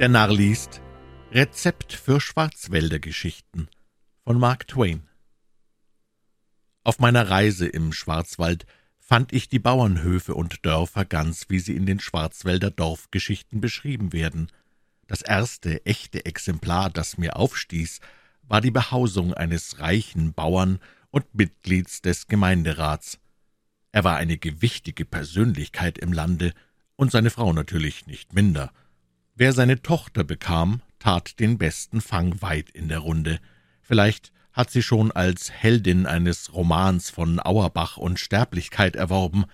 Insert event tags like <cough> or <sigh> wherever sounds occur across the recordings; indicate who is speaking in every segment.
Speaker 1: Der Narr liest Rezept für Schwarzwäldergeschichten von Mark Twain. Auf meiner Reise im Schwarzwald fand ich die Bauernhöfe und Dörfer ganz, wie sie in den Schwarzwälder Dorfgeschichten beschrieben werden. Das erste echte Exemplar, das mir aufstieß, war die Behausung eines reichen Bauern und Mitglieds des Gemeinderats. Er war eine gewichtige Persönlichkeit im Lande und seine Frau natürlich nicht minder. Wer seine Tochter bekam, tat den besten Fang weit in der Runde. Vielleicht hat sie schon als Heldin eines Romans von Auerbach und Sterblichkeit erworben.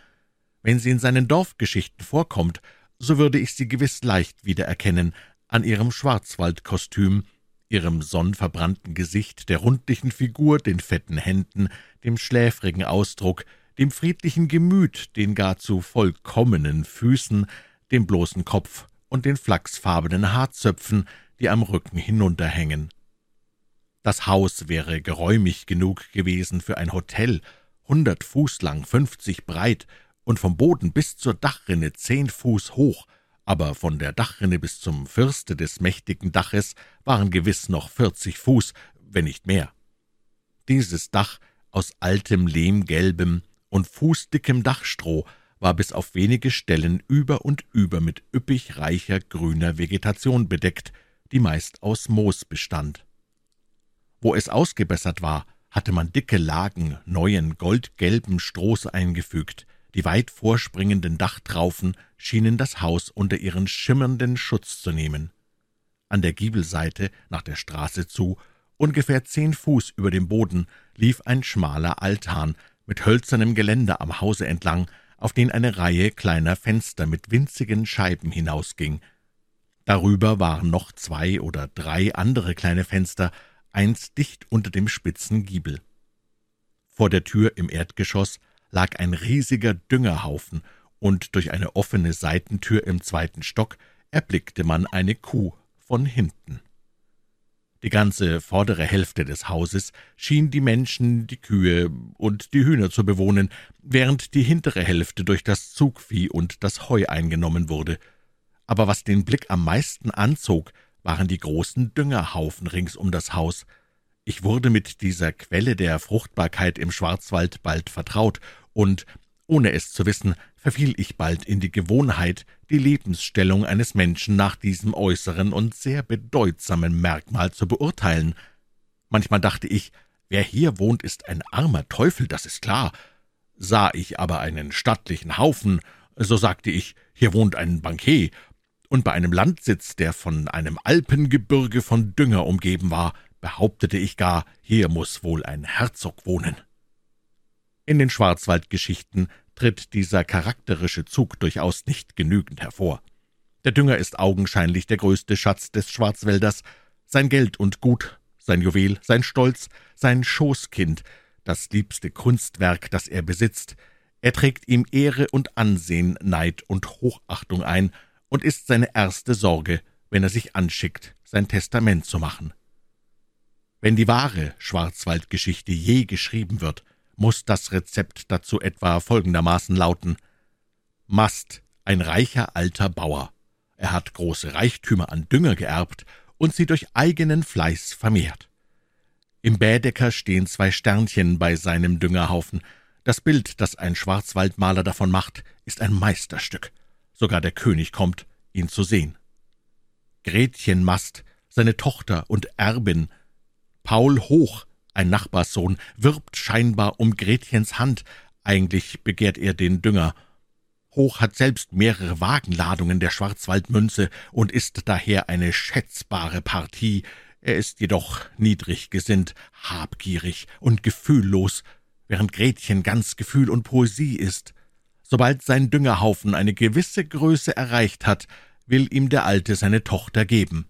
Speaker 1: Wenn sie in seinen Dorfgeschichten vorkommt, so würde ich sie gewiss leicht wiedererkennen an ihrem Schwarzwaldkostüm, ihrem sonnverbrannten Gesicht, der rundlichen Figur, den fetten Händen, dem schläfrigen Ausdruck, dem friedlichen Gemüt, den gar zu vollkommenen Füßen, dem bloßen Kopf und den flachsfarbenen Haarzöpfen, die am Rücken hinunterhängen. Das Haus wäre geräumig genug gewesen für ein Hotel, hundert Fuß lang, fünfzig breit und vom Boden bis zur Dachrinne zehn Fuß hoch, aber von der Dachrinne bis zum Fürste des mächtigen Daches waren gewiss noch vierzig Fuß, wenn nicht mehr. Dieses Dach aus altem lehmgelbem und fußdickem Dachstroh war bis auf wenige Stellen über und über mit üppig reicher grüner Vegetation bedeckt, die meist aus Moos bestand. Wo es ausgebessert war, hatte man dicke Lagen neuen goldgelben Strohs eingefügt, die weit vorspringenden Dachtraufen schienen das Haus unter ihren schimmernden Schutz zu nehmen. An der Giebelseite, nach der Straße zu, ungefähr zehn Fuß über dem Boden, lief ein schmaler Altan mit hölzernem Geländer am Hause entlang, auf den eine Reihe kleiner Fenster mit winzigen Scheiben hinausging. Darüber waren noch zwei oder drei andere kleine Fenster, eins dicht unter dem spitzen Giebel. Vor der Tür im Erdgeschoss lag ein riesiger Düngerhaufen, und durch eine offene Seitentür im zweiten Stock erblickte man eine Kuh von hinten. Die ganze vordere Hälfte des Hauses schien die Menschen, die Kühe und die Hühner zu bewohnen, während die hintere Hälfte durch das Zugvieh und das Heu eingenommen wurde. Aber was den Blick am meisten anzog, waren die großen Düngerhaufen rings um das Haus. Ich wurde mit dieser Quelle der Fruchtbarkeit im Schwarzwald bald vertraut, und, ohne es zu wissen, verfiel ich bald in die Gewohnheit, die Lebensstellung eines Menschen nach diesem äußeren und sehr bedeutsamen Merkmal zu beurteilen. Manchmal dachte ich, wer hier wohnt, ist ein armer Teufel, das ist klar. Sah ich aber einen stattlichen Haufen, so sagte ich, hier wohnt ein Bankier, und bei einem Landsitz, der von einem Alpengebirge von Dünger umgeben war, behauptete ich gar, hier muss wohl ein Herzog wohnen. In den Schwarzwaldgeschichten tritt dieser charakterische Zug durchaus nicht genügend hervor. Der Dünger ist augenscheinlich der größte Schatz des Schwarzwälders, sein Geld und Gut, sein Juwel, sein Stolz, sein Schoßkind, das liebste Kunstwerk, das er besitzt. Er trägt ihm Ehre und Ansehen, Neid und Hochachtung ein und ist seine erste Sorge, wenn er sich anschickt, sein Testament zu machen. Wenn die wahre Schwarzwaldgeschichte je geschrieben wird, muss das Rezept dazu etwa folgendermaßen lauten Mast, ein reicher alter Bauer. Er hat große Reichtümer an Dünger geerbt und sie durch eigenen Fleiß vermehrt. Im Bädecker stehen zwei Sternchen bei seinem Düngerhaufen. Das Bild, das ein Schwarzwaldmaler davon macht, ist ein Meisterstück. Sogar der König kommt, ihn zu sehen. Gretchen Mast, seine Tochter und Erbin, Paul Hoch, ein Nachbarssohn, wirbt scheinbar um Gretchens Hand, eigentlich begehrt er den Dünger. Hoch hat selbst mehrere Wagenladungen der Schwarzwaldmünze und ist daher eine schätzbare Partie, er ist jedoch niedrig gesinnt, habgierig und gefühllos, während Gretchen ganz Gefühl und Poesie ist. Sobald sein Düngerhaufen eine gewisse Größe erreicht hat, will ihm der Alte seine Tochter geben.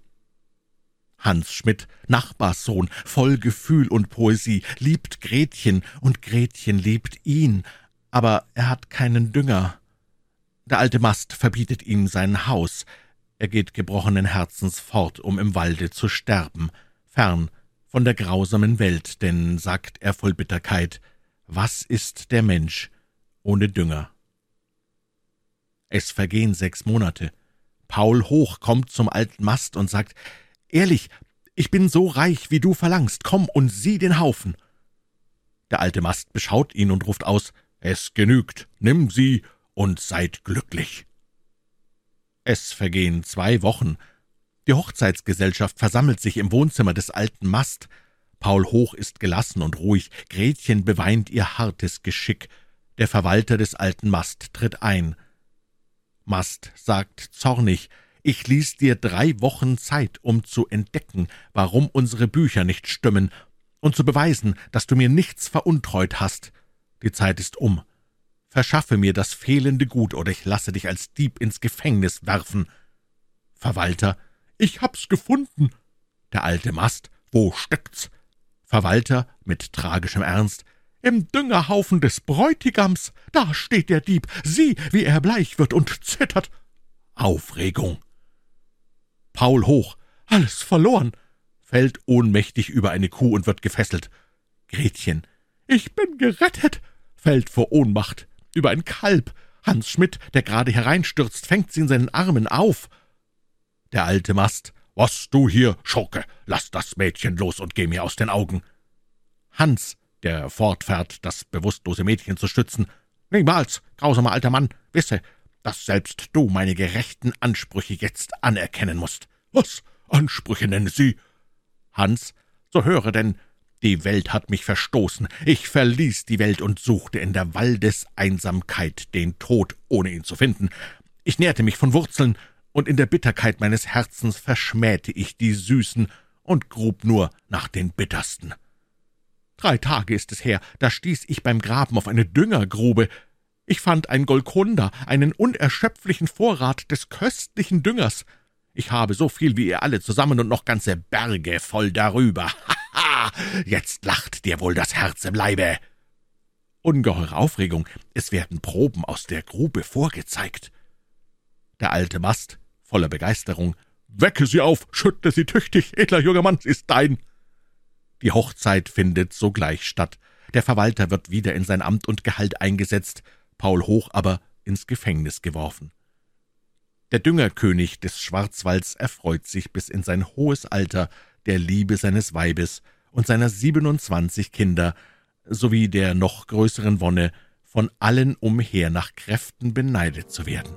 Speaker 1: Hans Schmidt, Nachbarssohn, voll Gefühl und Poesie, liebt Gretchen, und Gretchen liebt ihn, aber er hat keinen Dünger. Der alte Mast verbietet ihm sein Haus, er geht gebrochenen Herzens fort, um im Walde zu sterben, fern von der grausamen Welt, denn, sagt er voll Bitterkeit, was ist der Mensch ohne Dünger? Es vergehen sechs Monate. Paul Hoch kommt zum alten Mast und sagt, »Ehrlich, ich bin so reich, wie du verlangst, komm und sieh den Haufen.« Der alte Mast beschaut ihn und ruft aus, »Es genügt, nimm sie und seid glücklich.« Es vergehen zwei Wochen. Die Hochzeitsgesellschaft versammelt sich im Wohnzimmer des alten Mast. Paul Hoch ist gelassen und ruhig, Gretchen beweint ihr hartes Geschick. Der Verwalter des alten Mast tritt ein. Mast sagt zornig, ich ließ dir drei Wochen Zeit, um zu entdecken, warum unsere Bücher nicht stimmen, und zu beweisen, dass du mir nichts veruntreut hast. Die Zeit ist um. Verschaffe mir das fehlende Gut, oder ich lasse dich als Dieb ins Gefängnis werfen. Verwalter, ich hab's gefunden. Der alte Mast, wo steckt's? Verwalter mit tragischem Ernst, im Düngerhaufen des Bräutigams, da steht der Dieb, sieh, wie er bleich wird und zittert. Aufregung. Paul hoch, alles verloren, fällt ohnmächtig über eine Kuh und wird gefesselt. Gretchen, ich bin gerettet, fällt vor Ohnmacht über ein Kalb. Hans Schmidt, der gerade hereinstürzt, fängt sie in seinen Armen auf. Der alte Mast, was du hier, Schurke, lass das Mädchen los und geh mir aus den Augen. Hans, der fortfährt, das bewusstlose Mädchen zu stützen. Niemals, grausamer alter Mann, wisse, dass selbst du meine gerechten Ansprüche jetzt anerkennen musst. Was Ansprüche nennen Sie? Hans, so höre denn, die Welt hat mich verstoßen. Ich verließ die Welt und suchte in der Waldeseinsamkeit den Tod, ohne ihn zu finden. Ich nährte mich von Wurzeln, und in der Bitterkeit meines Herzens verschmähte ich die Süßen und grub nur nach den Bittersten. Drei Tage ist es her, da stieß ich beim Graben auf eine Düngergrube. Ich fand ein Golkonda, einen unerschöpflichen Vorrat des köstlichen Düngers. Ich habe so viel wie ihr alle zusammen und noch ganze Berge voll darüber. <laughs> Haha, jetzt lacht dir wohl das Herz im Leibe. Ungeheure Aufregung, es werden Proben aus der Grube vorgezeigt. Der alte Mast, voller Begeisterung, »Wecke sie auf, schüttle sie tüchtig, edler junger Mann, sie ist dein!« die Hochzeit findet sogleich statt. Der Verwalter wird wieder in sein Amt und Gehalt eingesetzt, Paul Hoch aber ins Gefängnis geworfen. Der Düngerkönig des Schwarzwalds erfreut sich bis in sein hohes Alter der Liebe seines Weibes und seiner siebenundzwanzig Kinder sowie der noch größeren Wonne, von allen umher nach Kräften beneidet zu werden.